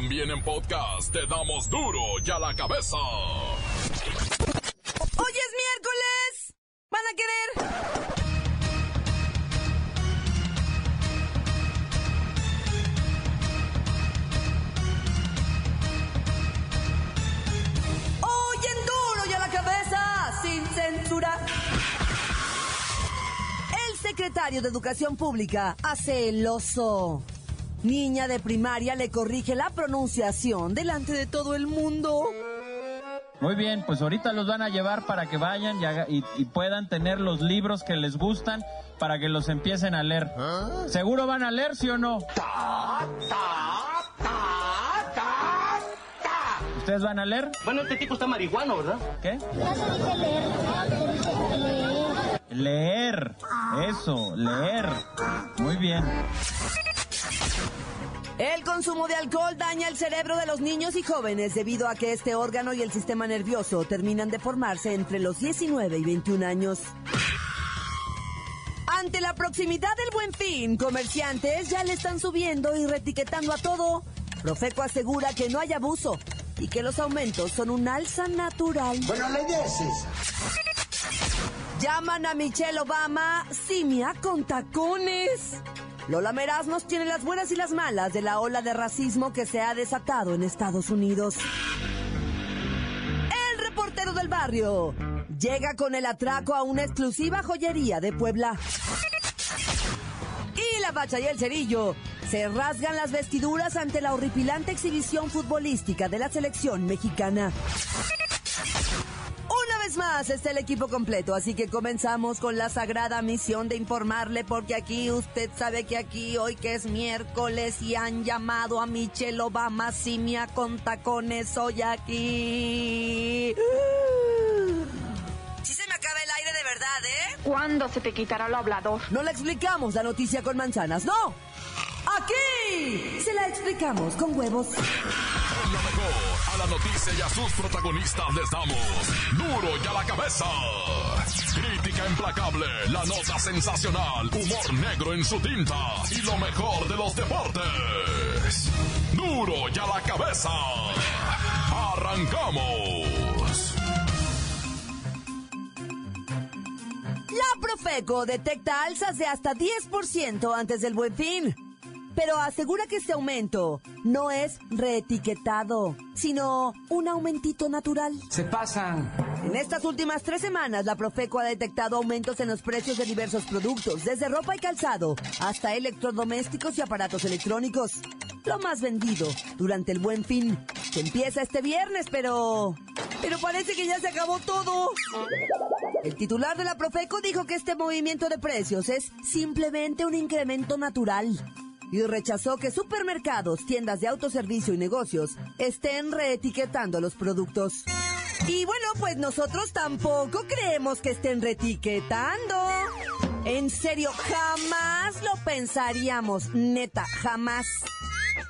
También en podcast te damos duro y a la cabeza. Hoy es miércoles. ¿Van a querer? Hoy en duro y la cabeza, sin censura. El secretario de Educación Pública hace el oso. Niña de primaria le corrige la pronunciación delante de todo el mundo. Muy bien, pues ahorita los van a llevar para que vayan y, haga- y- y puedan tener los libros que les gustan para que los empiecen a leer. ¿Seguro van a leer, sí o no? ¿Ustedes van a leer? Bueno, este tipo está marihuano, ¿verdad? ¿Qué? Leer. Eso, leer. Muy bien. El consumo de alcohol daña el cerebro de los niños y jóvenes debido a que este órgano y el sistema nervioso terminan de formarse entre los 19 y 21 años. Ante la proximidad del buen fin, comerciantes ya le están subiendo y retiquetando a todo. Profeco asegura que no hay abuso y que los aumentos son un alza natural. Bueno, la idea es esa. Llaman a Michelle Obama simia con tacones. Lola Meraz nos tiene las buenas y las malas de la ola de racismo que se ha desatado en Estados Unidos. El reportero del barrio llega con el atraco a una exclusiva joyería de Puebla. Y la bacha y el cerillo se rasgan las vestiduras ante la horripilante exhibición futbolística de la selección mexicana. Más está el equipo completo, así que comenzamos con la sagrada misión de informarle, porque aquí usted sabe que aquí hoy que es miércoles y han llamado a Michelle Obama simia con tacones hoy aquí. Si se me acaba el aire de verdad, ¿eh? ¿Cuándo se te quitará lo hablador? No le explicamos la noticia con manzanas, no. Aquí se la explicamos con huevos. En lo mejor, a la noticia y a sus protagonistas les damos duro y a la cabeza. Crítica implacable, la nota sensacional, humor negro en su tinta y lo mejor de los deportes. Duro y a la cabeza. Arrancamos. La Profeco detecta alzas de hasta 10% antes del buen fin. Pero asegura que este aumento no es reetiquetado, sino un aumentito natural. Se pasan. En estas últimas tres semanas, la Profeco ha detectado aumentos en los precios de diversos productos, desde ropa y calzado hasta electrodomésticos y aparatos electrónicos. Lo más vendido durante el buen fin, que empieza este viernes, pero... Pero parece que ya se acabó todo. El titular de la Profeco dijo que este movimiento de precios es simplemente un incremento natural y rechazó que supermercados, tiendas de autoservicio y negocios estén reetiquetando los productos. Y bueno, pues nosotros tampoco creemos que estén reetiquetando. En serio, jamás lo pensaríamos, neta, jamás.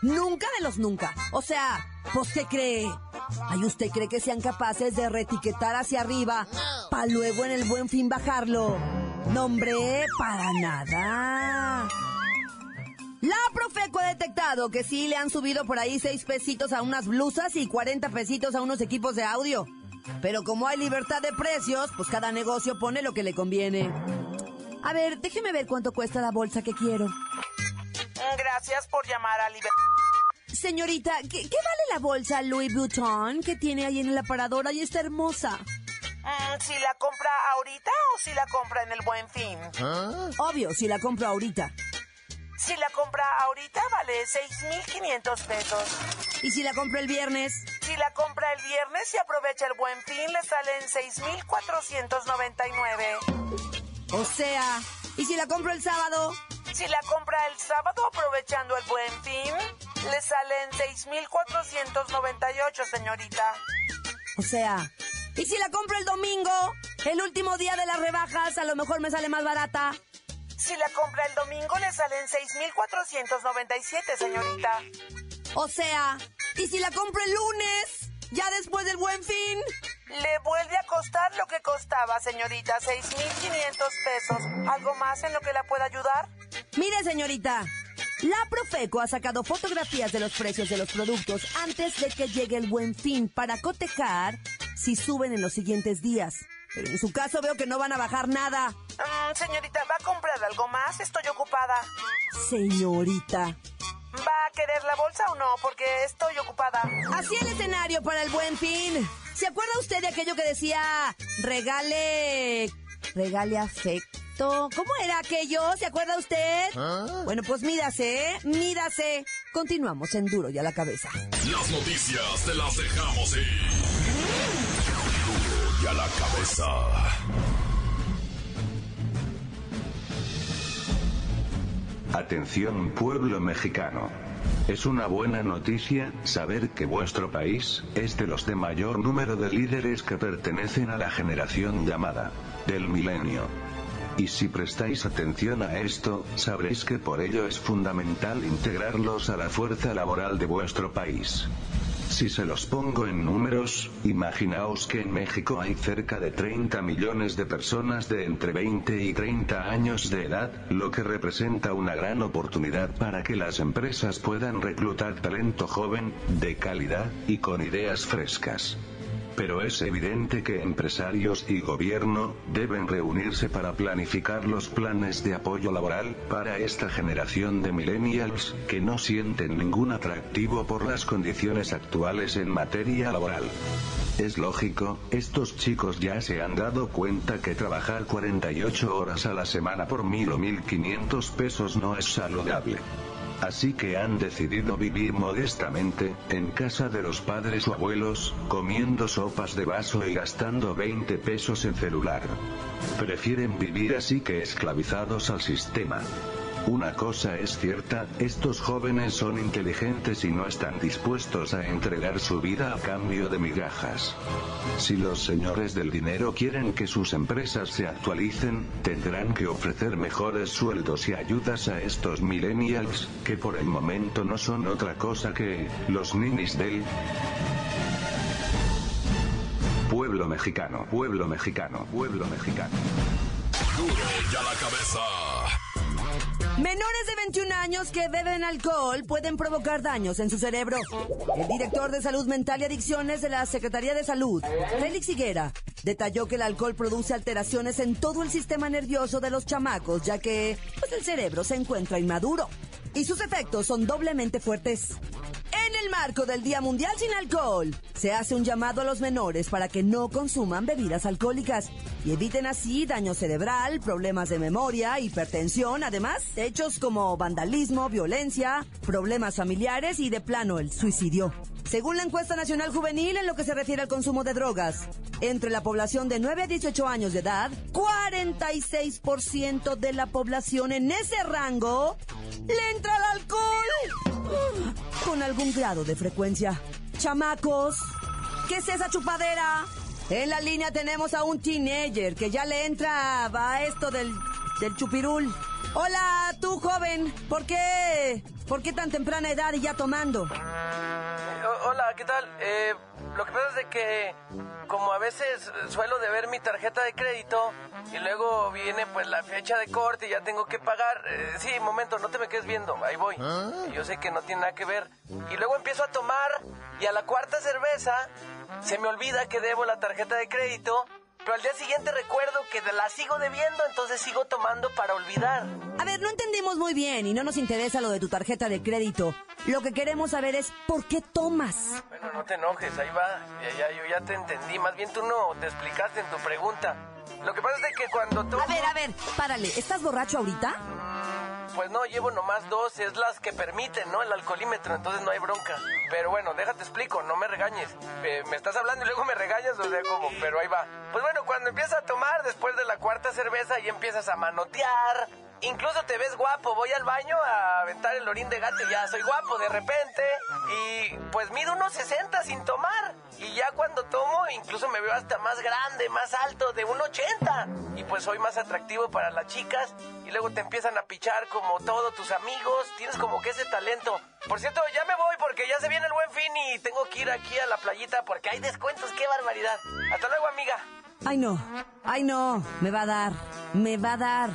Nunca de los nunca. O sea, ¿pues qué cree? ¿Ay, usted cree que sean capaces de reetiquetar hacia arriba para luego en el buen fin bajarlo? No, hombre, para nada. La Profeco ha detectado que sí le han subido por ahí seis pesitos a unas blusas y 40 pesitos a unos equipos de audio. Pero como hay libertad de precios, pues cada negocio pone lo que le conviene. A ver, déjeme ver cuánto cuesta la bolsa que quiero. Gracias por llamar a Libertad. Señorita, ¿qué, qué vale la bolsa Louis Vuitton que tiene ahí en el aparador? Ahí está hermosa. Mm, si la compra ahorita o si la compra en el buen fin. Obvio, si la compro ahorita. Si la compra ahorita vale 6.500 pesos. ¿Y si la compro el viernes? Si la compra el viernes y aprovecha el buen fin, le salen 6.499. O sea, ¿y si la compro el sábado? Si la compra el sábado aprovechando el buen fin, le salen 6.498, señorita. O sea, ¿y si la compro el domingo? El último día de las rebajas, a lo mejor me sale más barata. Si la compra el domingo, le salen 6.497, señorita. O sea, ¿y si la compro el lunes? Ya después del buen fin. Le vuelve a costar lo que costaba, señorita, 6.500 pesos. ¿Algo más en lo que la pueda ayudar? Mire, señorita, La Profeco ha sacado fotografías de los precios de los productos antes de que llegue el buen fin para cotejar si suben en los siguientes días. Pero en su caso veo que no van a bajar nada. Mm, señorita, ¿va a comprar algo más? Estoy ocupada. Señorita. ¿Va a querer la bolsa o no? Porque estoy ocupada. Así el escenario para el buen fin. ¿Se acuerda usted de aquello que decía regale. regale afecto? ¿Cómo era aquello? ¿Se acuerda usted? Bueno, pues mídase, ¿eh? mídase. Continuamos en Duro y a la cabeza. Las noticias te las dejamos ir. Y a la cabeza. Atención pueblo mexicano. Es una buena noticia saber que vuestro país es de los de mayor número de líderes que pertenecen a la generación llamada del milenio. Y si prestáis atención a esto, sabréis que por ello es fundamental integrarlos a la fuerza laboral de vuestro país. Si se los pongo en números, imaginaos que en México hay cerca de 30 millones de personas de entre 20 y 30 años de edad, lo que representa una gran oportunidad para que las empresas puedan reclutar talento joven, de calidad, y con ideas frescas pero es evidente que empresarios y gobierno deben reunirse para planificar los planes de apoyo laboral para esta generación de millennials que no sienten ningún atractivo por las condiciones actuales en materia laboral. Es lógico, estos chicos ya se han dado cuenta que trabajar 48 horas a la semana por mil o 1500 pesos no es saludable. Así que han decidido vivir modestamente, en casa de los padres o abuelos, comiendo sopas de vaso y gastando 20 pesos en celular. Prefieren vivir así que esclavizados al sistema. Una cosa es cierta, estos jóvenes son inteligentes y no están dispuestos a entregar su vida a cambio de migajas. Si los señores del dinero quieren que sus empresas se actualicen, tendrán que ofrecer mejores sueldos y ayudas a estos millennials, que por el momento no son otra cosa que los ninis del pueblo mexicano, pueblo mexicano, pueblo mexicano. Duro y a la cabeza. Menores de 21 años que beben alcohol pueden provocar daños en su cerebro. El director de Salud Mental y Adicciones de la Secretaría de Salud, Félix Higuera, detalló que el alcohol produce alteraciones en todo el sistema nervioso de los chamacos, ya que pues, el cerebro se encuentra inmaduro y sus efectos son doblemente fuertes. En el marco del Día Mundial sin Alcohol, se hace un llamado a los menores para que no consuman bebidas alcohólicas y eviten así daño cerebral, problemas de memoria, hipertensión, además hechos como vandalismo, violencia, problemas familiares y de plano el suicidio. Según la encuesta nacional juvenil en lo que se refiere al consumo de drogas, entre la población de 9 a 18 años de edad, 46% de la población en ese rango le entra al alcohol con algún grado de frecuencia. Chamacos, ¿qué es esa chupadera? En la línea tenemos a un teenager que ya le entra a esto del, del chupirul. Hola, tú joven, ¿por qué? ¿Por qué tan temprana edad y ya tomando? Hola, ¿qué tal? Eh, lo que pasa es de que como a veces suelo de ver mi tarjeta de crédito y luego viene pues la fecha de corte y ya tengo que pagar. Eh, sí, momento, no te me quedes viendo, ahí voy. Yo sé que no tiene nada que ver. Y luego empiezo a tomar y a la cuarta cerveza se me olvida que debo la tarjeta de crédito pero al día siguiente recuerdo que la sigo debiendo, entonces sigo tomando para olvidar. A ver, no entendimos muy bien y no nos interesa lo de tu tarjeta de crédito. Lo que queremos saber es por qué tomas. Bueno, no te enojes, ahí va. Ya, ya, yo ya te entendí. Más bien tú no te explicaste en tu pregunta. Lo que pasa es que cuando tomo... A ver, a ver, párale. ¿Estás borracho ahorita? Pues no, llevo nomás dos, es las que permiten, ¿no? El alcoholímetro, entonces no hay bronca. Pero bueno, déjate explico, no me regañes. Eh, me estás hablando y luego me regañas, o sea, como, pero ahí va. Pues bueno, cuando empiezas a tomar después de la cuarta cerveza y empiezas a manotear, Incluso te ves guapo, voy al baño a aventar el orín de gato ya soy guapo de repente. Y pues mido unos 60 sin tomar. Y ya cuando tomo, incluso me veo hasta más grande, más alto, de un 80. Y pues soy más atractivo para las chicas. Y luego te empiezan a pichar como todos tus amigos. Tienes como que ese talento. Por cierto, ya me voy porque ya se viene el buen fin y tengo que ir aquí a la playita porque hay descuentos. ¡Qué barbaridad! Hasta luego, amiga. Ay, no. Ay, no. Me va a dar. Me va a dar.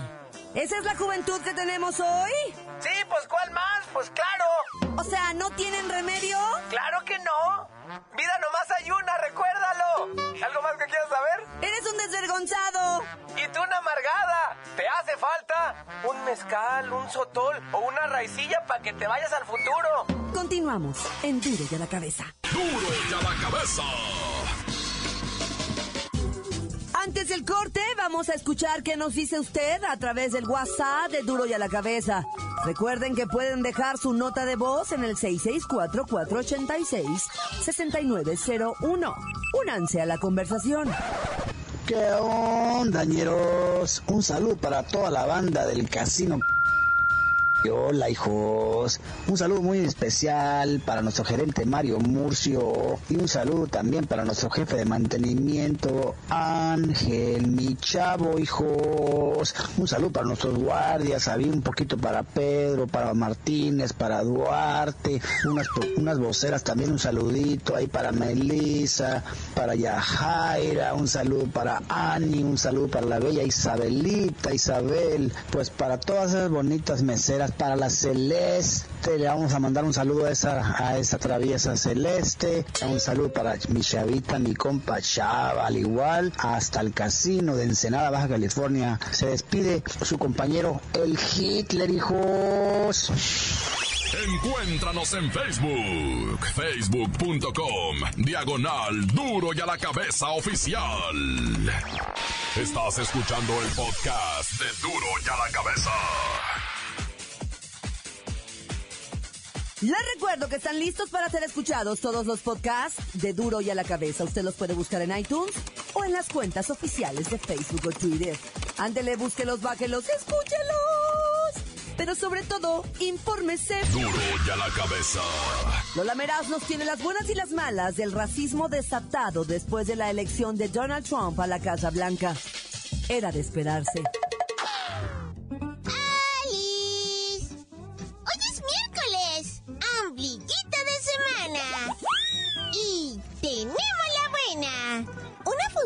¿Esa es la juventud que tenemos hoy? Sí, pues ¿cuál más? Pues claro. O sea, ¿no tienen remedio? Claro que no. Vida nomás hay una, recuérdalo. ¿Algo más que quieras saber? Eres un desvergonzado. Y tú una amargada. ¿Te hace falta un mezcal, un sotol o una raicilla para que te vayas al futuro? Continuamos en Duro y a la cabeza. Duro y a la cabeza. Antes del corte, vamos a escuchar qué nos dice usted a través del WhatsApp de Duro y a la Cabeza. Recuerden que pueden dejar su nota de voz en el 664-486-6901. Únanse a la conversación. ¿Qué onda, ñeros? Un saludo para toda la banda del casino. Hola hijos, un saludo muy especial para nuestro gerente Mario Murcio y un saludo también para nuestro jefe de mantenimiento Ángel, mi chavo hijos, un saludo para nuestros guardias, había un poquito para Pedro, para Martínez, para Duarte, unas, unas voceras también un saludito ahí para Melissa, para Yajaira, un saludo para Ani, un saludo para la bella Isabelita, Isabel, pues para todas esas bonitas meseras para la Celeste, le vamos a mandar un saludo a esa, a esa traviesa Celeste, un saludo para mi chavita, mi compa Chava, al igual, hasta el casino de Ensenada, Baja California. Se despide su compañero el Hitler, hijos. Encuéntranos en Facebook, facebook.com, diagonal duro y a la cabeza oficial. Estás escuchando el podcast de duro y a la cabeza. Les recuerdo que están listos para ser escuchados todos los podcasts de Duro y a la Cabeza. Usted los puede buscar en iTunes o en las cuentas oficiales de Facebook o Twitter. Ándele, búsquelos, bájelos, escúchelos. Pero sobre todo, infórmese. Duro y a la cabeza. Lola Meraz nos tiene las buenas y las malas del racismo desatado después de la elección de Donald Trump a la Casa Blanca. Era de esperarse.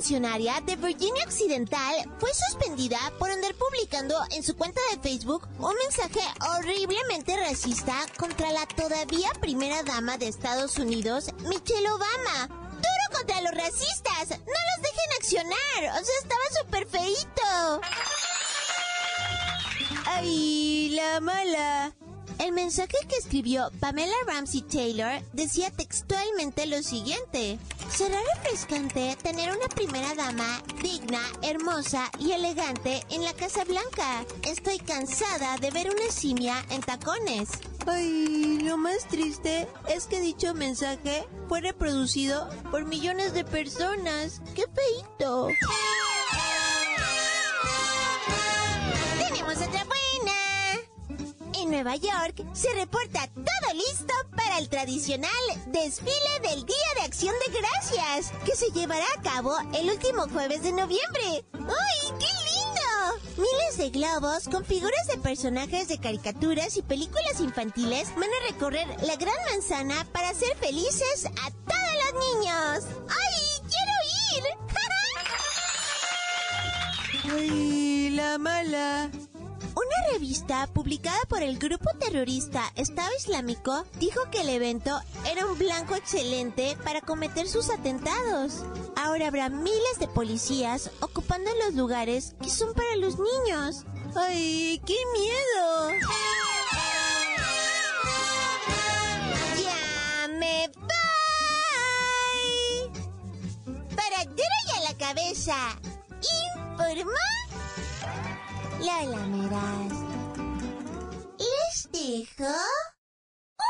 De Virginia Occidental fue suspendida por andar publicando en su cuenta de Facebook un mensaje horriblemente racista contra la todavía primera dama de Estados Unidos, Michelle Obama. ¡Duro contra los racistas! ¡No los dejen accionar! O sea, estaba súper feíto. ¡Ay, la mala! El mensaje que escribió Pamela Ramsey Taylor decía textualmente lo siguiente. Será refrescante tener una primera dama digna, hermosa y elegante en la Casa Blanca. Estoy cansada de ver una simia en tacones. Ay, lo más triste es que dicho mensaje fue reproducido por millones de personas. ¡Qué feito! Nueva York se reporta todo listo para el tradicional desfile del Día de Acción de Gracias, que se llevará a cabo el último jueves de noviembre. ¡Ay, qué lindo! Miles de globos con figuras de personajes de caricaturas y películas infantiles van a recorrer la Gran Manzana para hacer felices a todos los niños. ¡Ay, quiero ir! ¡Ay, la mala! Una revista publicada por el grupo terrorista Estado Islámico dijo que el evento era un blanco excelente para cometer sus atentados. Ahora habrá miles de policías ocupando los lugares que son para los niños. ¡Ay, qué miedo! ¡Ya me voy! Para duro y a la cabeza, informó Lola Meraz. Les dejo un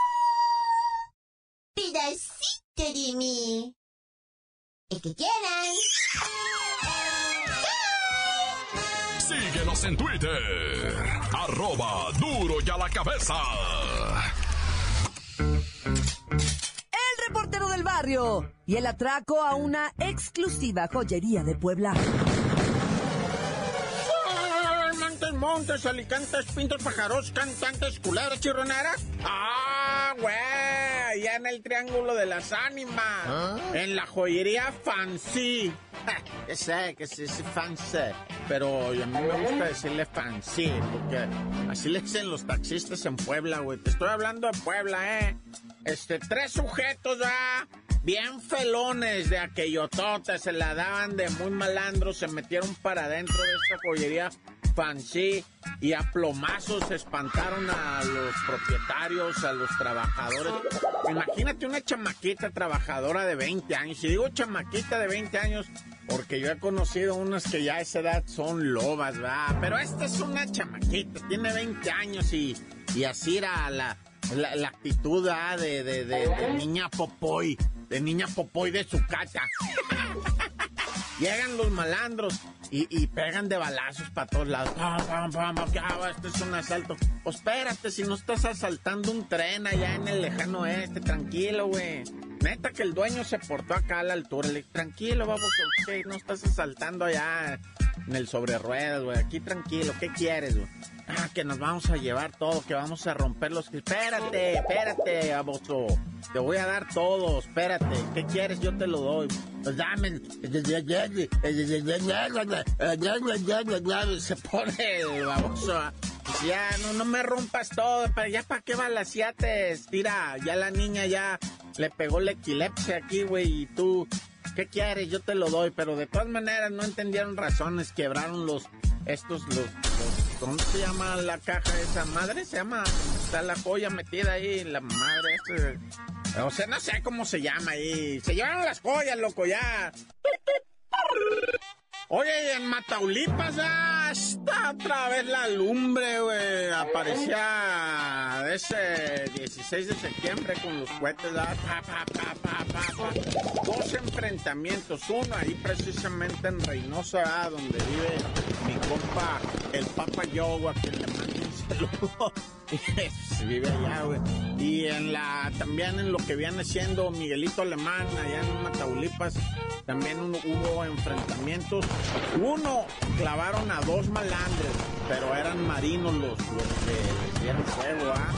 pedacito de mí. El que quieran. Síguenos en Twitter. Arroba duro y a la cabeza. El reportero del barrio y el atraco a una exclusiva joyería de Puebla. Montes, alicantes, pintos, pájaros, cantantes, culeras, chirroneras. Ah, güey, ya en el Triángulo de las Ánimas, en la joyería Fancy. Ja, sé que sí es fancy, pero a mí me gusta decirle fancy, porque así le dicen los taxistas en Puebla, güey. Te estoy hablando de Puebla, ¿eh? Este, tres sujetos, ah, bien felones de aquellotote, se la daban de muy malandros, se metieron para adentro de esta joyería y a plomazos espantaron a los propietarios, a los trabajadores. Imagínate una chamaquita trabajadora de 20 años. Y digo chamaquita de 20 años porque yo he conocido unas que ya a esa edad son lobas, ¿verdad? Pero esta es una chamaquita, tiene 20 años y, y así era la, la, actitud de, de, de, de niña popoy, de niña popoy de su casa. Llegan los malandros y, y pegan de balazos para todos lados. Pam, pam, pam, este es un asalto. Pues espérate, si no estás asaltando un tren allá en el lejano oeste, tranquilo, güey. Neta que el dueño se portó acá a la altura. Le dije, tranquilo, vamos, ok, no estás asaltando allá en el sobre ruedas, güey. Aquí tranquilo, ¿qué quieres, güey? Ah, que nos vamos a llevar todo, que vamos a romper los... Espérate, espérate, abuso. Te voy a dar todo, espérate. ¿Qué quieres? Yo te lo doy. Pues dame. Se pone baboso. Ya, no, no me rompas todo, ya para qué balaciates. Tira, ya la niña ya le pegó la equilepsia aquí, güey, y tú... ¿Qué quieres? Yo te lo doy, pero de todas maneras no entendieron razones, quebraron los, estos, los, los ¿cómo se llama la caja esa? Madre se llama, está la joya metida ahí, la madre, o sea, no sé cómo se llama ahí, se llevaron las joyas, loco, ya. Oye, en Mataulipas ya está otra vez la lumbre, güey. Aparecía ese 16 de septiembre con los cohetes. Dos enfrentamientos. Uno ahí precisamente en Reynosa, donde vive mi compa, el Papa Yoga, que le un saludo. vive allá. Y en la, también en lo que viene siendo Miguelito Alemán, allá en Mataulipas, también hubo enfrentamientos. Uno, clavaron a dos malandres, pero eran marinos los, los que les dieron fuego, ¿ah?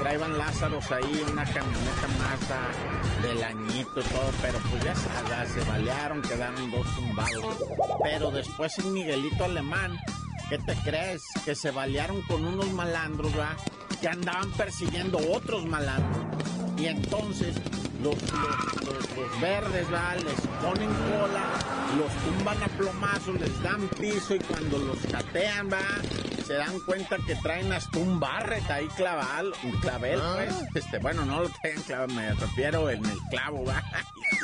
Traían Lázaros ahí, una camioneta masa del añito y todo, pero pues ya ya se balearon, quedaron dos tumbados. Pero después en Miguelito Alemán, ¿qué te crees? Que se balearon con unos malandros, ¿verdad? Que andaban persiguiendo otros malandros. Y entonces los, los, los- los verdes, ¿va? Les ponen cola, los tumban a plomazos, les dan piso y cuando los catean, va, se dan cuenta que traen hasta un barret ahí clavado, un clavel, pues. Este, bueno, no lo traen clavado, me refiero en el clavo, va.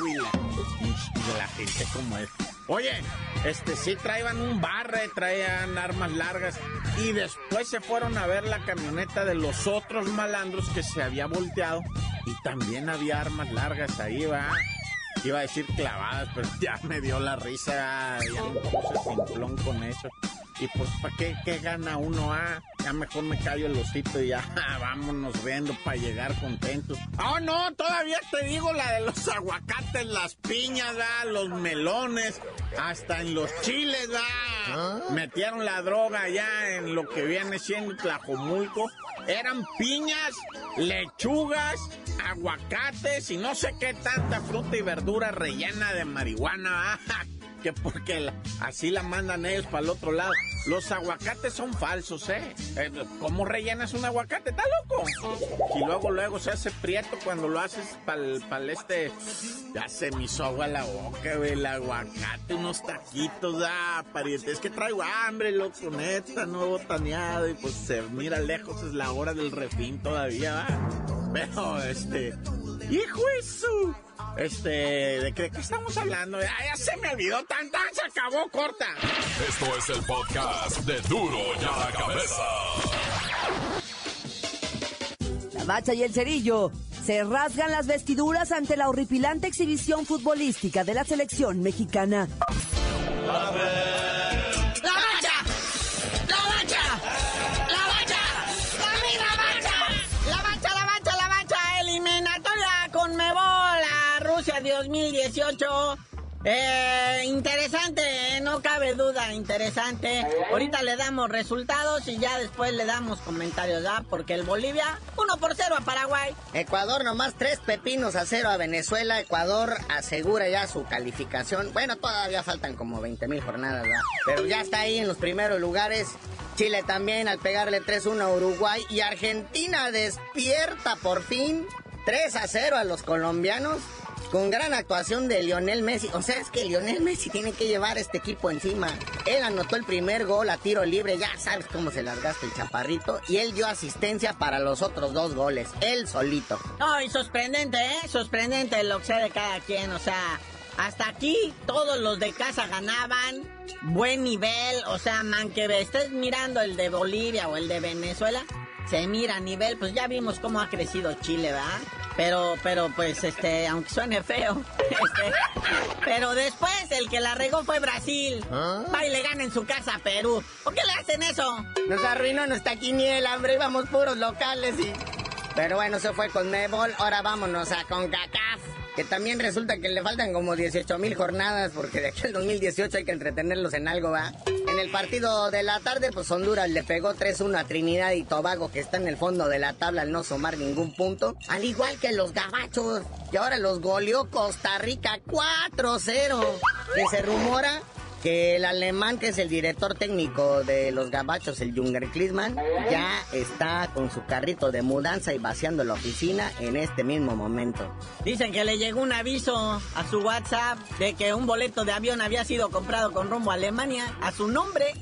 Uy, la, y la gente como es. Oye, este sí traían un barre, traían armas largas y después se fueron a ver la camioneta de los otros malandros que se había volteado y también había armas largas ahí, va. Iba a decir clavadas, pero ya me dio la risa, ya me puse simplón con eso. Y pues, ¿para qué, qué gana uno? Ah, ya mejor me callo el osito y ya vámonos viendo para llegar contentos. Oh, no, todavía te digo la de los aguacates, las piñas, ¿verdad? los melones, hasta en los chiles, ¿verdad? Metieron la droga allá en lo que viene siendo Tlajomulco. Eran piñas, lechugas, aguacates y no sé qué tanta fruta y verdura rellena de marihuana, ¿verdad? que porque así la mandan ellos para el otro lado. Los aguacates son falsos, ¿eh? Eh, ¿Cómo rellenas un aguacate? ¿Está loco? Y luego, luego se hace prieto cuando lo haces para el este... Ya se me hizo agua la boca, güey, el aguacate, unos taquitos, ah, pariente. Es que traigo hambre, loco, neta, no botaneado y pues se mira lejos, es la hora del refín todavía, ¿va? Pero, este... ¡Hijo de su... Este, ¿de qué, de qué estamos hablando? Ya, ya se me olvidó, tan tan, se acabó, corta. Esto es el podcast de Duro y a la cabeza. La bacha y el cerillo se rasgan las vestiduras ante la horripilante exhibición futbolística de la selección mexicana. ¡La 2018. Eh, interesante, eh, no cabe duda, interesante. Ahorita le damos resultados y ya después le damos comentarios, ¿ya? Porque el Bolivia, 1 por 0 a Paraguay. Ecuador nomás tres pepinos a cero a Venezuela. Ecuador asegura ya su calificación. Bueno, todavía faltan como 20 mil jornadas. Pero ya está ahí en los primeros lugares. Chile también al pegarle 3-1 a Uruguay. Y Argentina despierta por fin 3 a 0 a los colombianos con gran actuación de Lionel Messi. O sea, es que Lionel Messi tiene que llevar este equipo encima. Él anotó el primer gol a tiro libre, ya sabes cómo se las gasta el chaparrito. Y él dio asistencia para los otros dos goles, él solito. No, y sorprendente, ¿eh? Sorprendente lo que sea de cada quien, o sea... Hasta aquí todos los de casa ganaban, buen nivel, o sea, man, que estés mirando el de Bolivia o el de Venezuela, se mira a nivel, pues ya vimos cómo ha crecido Chile, ¿verdad? Pero, pero, pues, este, aunque suene feo, este, pero después el que la regó fue Brasil. Va y le gana en su casa a Perú. ¿Por qué le hacen eso? Nos arruinó nuestra quiniela, hombre, íbamos puros locales y... Pero bueno, se fue con Mebol, ahora vámonos a CONCACAF que también resulta que le faltan como 18 mil jornadas, porque de aquí al 2018 hay que entretenerlos en algo, ¿va? En el partido de la tarde, pues Honduras le pegó 3-1 a Trinidad y Tobago, que está en el fondo de la tabla al no sumar ningún punto, al igual que los gabachos, que ahora los goleó Costa Rica 4-0, que se rumora que el alemán, que es el director técnico de los gabachos, el Junger Klinsmann, ya está con su carrito de mudanza y vaciando la oficina en este mismo momento. Dicen que le llegó un aviso a su WhatsApp de que un boleto de avión había sido comprado con rumbo a Alemania a su nombre.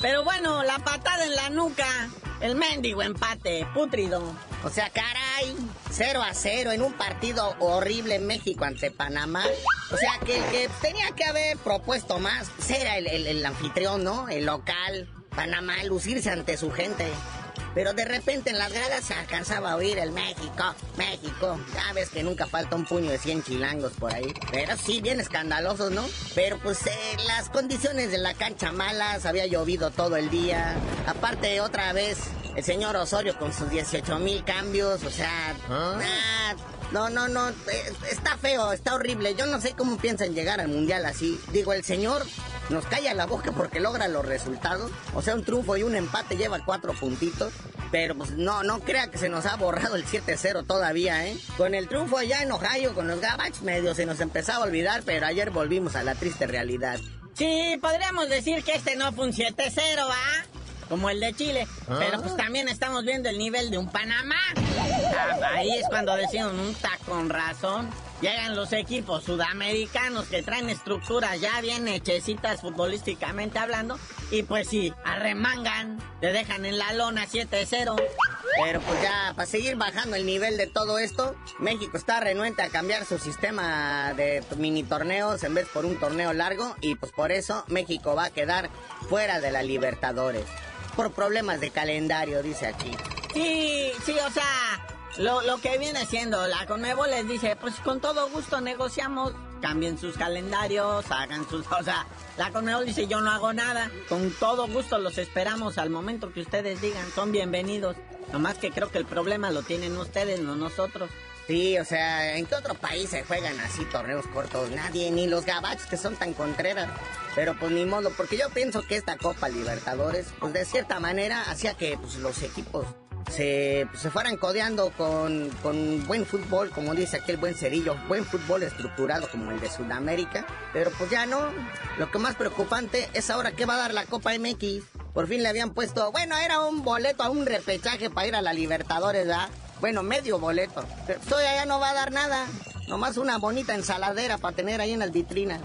Pero bueno, la patada en la nuca, el mendigo empate, putrido. O sea, caray, 0 a 0 en un partido horrible en México ante Panamá. O sea, que el que tenía que haber propuesto más era el, el, el anfitrión, ¿no? El local, Panamá, lucirse ante su gente. Pero de repente en las gradas se alcanzaba a oír el México, México. Ya ves que nunca falta un puño de 100 chilangos por ahí. Pero sí, bien escandalosos, ¿no? Pero pues eh, las condiciones de la cancha malas, había llovido todo el día. Aparte, otra vez, el señor Osorio con sus 18 mil cambios, o sea... nah, no, no, no, eh, está feo, está horrible. Yo no sé cómo piensan llegar al mundial así. Digo, el señor nos calla la boca porque logra los resultados. O sea, un triunfo y un empate lleva cuatro puntitos. Pero pues no, no crea que se nos ha borrado el 7-0 todavía, ¿eh? Con el triunfo allá en Ohio, con los Gabach, medio se nos empezaba a olvidar, pero ayer volvimos a la triste realidad. Sí, podríamos decir que este no fue un 7-0, ¿ah? Como el de Chile. Pero pues también estamos viendo el nivel de un Panamá. Ah, ahí es cuando decimos, un ta con razón. Llegan los equipos sudamericanos que traen estructuras ya bien hechecitas futbolísticamente hablando. Y pues sí, arremangan, te dejan en la lona 7-0. Pero pues ya, para seguir bajando el nivel de todo esto, México está renuente a cambiar su sistema de mini torneos en vez por un torneo largo. Y pues por eso México va a quedar fuera de la Libertadores. Por problemas de calendario, dice aquí. Sí, sí, o sea, lo, lo que viene siendo, la Conmebol les dice, pues con todo gusto negociamos, cambien sus calendarios, hagan sus... O sea, la Conmebol dice, yo no hago nada, con todo gusto los esperamos al momento que ustedes digan, son bienvenidos. Nomás que creo que el problema lo tienen ustedes, no nosotros. Sí, o sea, ¿en qué otro país se juegan así torneos cortos? Nadie, ni los gabachos que son tan contreras. Pero pues ni modo, porque yo pienso que esta Copa Libertadores, pues de cierta manera hacía que pues, los equipos se, pues, se fueran codeando con, con buen fútbol, como dice aquel buen cerillo, buen fútbol estructurado como el de Sudamérica. Pero pues ya no. Lo que más preocupante es ahora qué va a dar la Copa MX. Por fin le habían puesto, bueno, era un boleto a un repechaje para ir a la Libertadores, ¿verdad? Bueno, medio boleto. Todavía ya no va a dar nada. Nomás una bonita ensaladera para tener ahí en las vitrinas.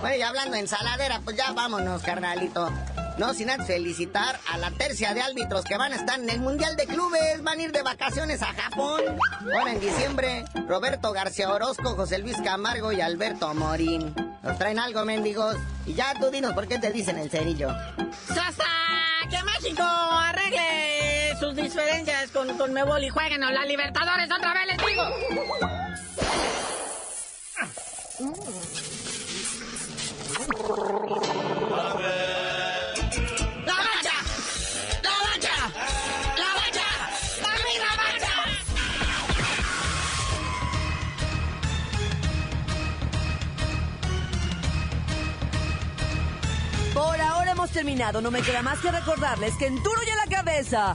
Bueno, y hablando de ensaladera, pues ya vámonos, carnalito. No sin antes felicitar a la tercia de árbitros que van a estar en el Mundial de Clubes, van a ir de vacaciones a Japón. Ahora en diciembre, Roberto García Orozco, José Luis Camargo y Alberto Morín. Nos traen algo, mendigos. Y ya tú dinos por qué te dicen el cerillo. ¡Sasa! ¡Que México arregle sus diferencias con, con Mebol y jueguen la Libertadores otra vez, les digo. ¡La mancha! ¡La mancha! ¡La mancha! La mancha! Por ahora hemos terminado. No me queda más que recordarles que en duro y a la cabeza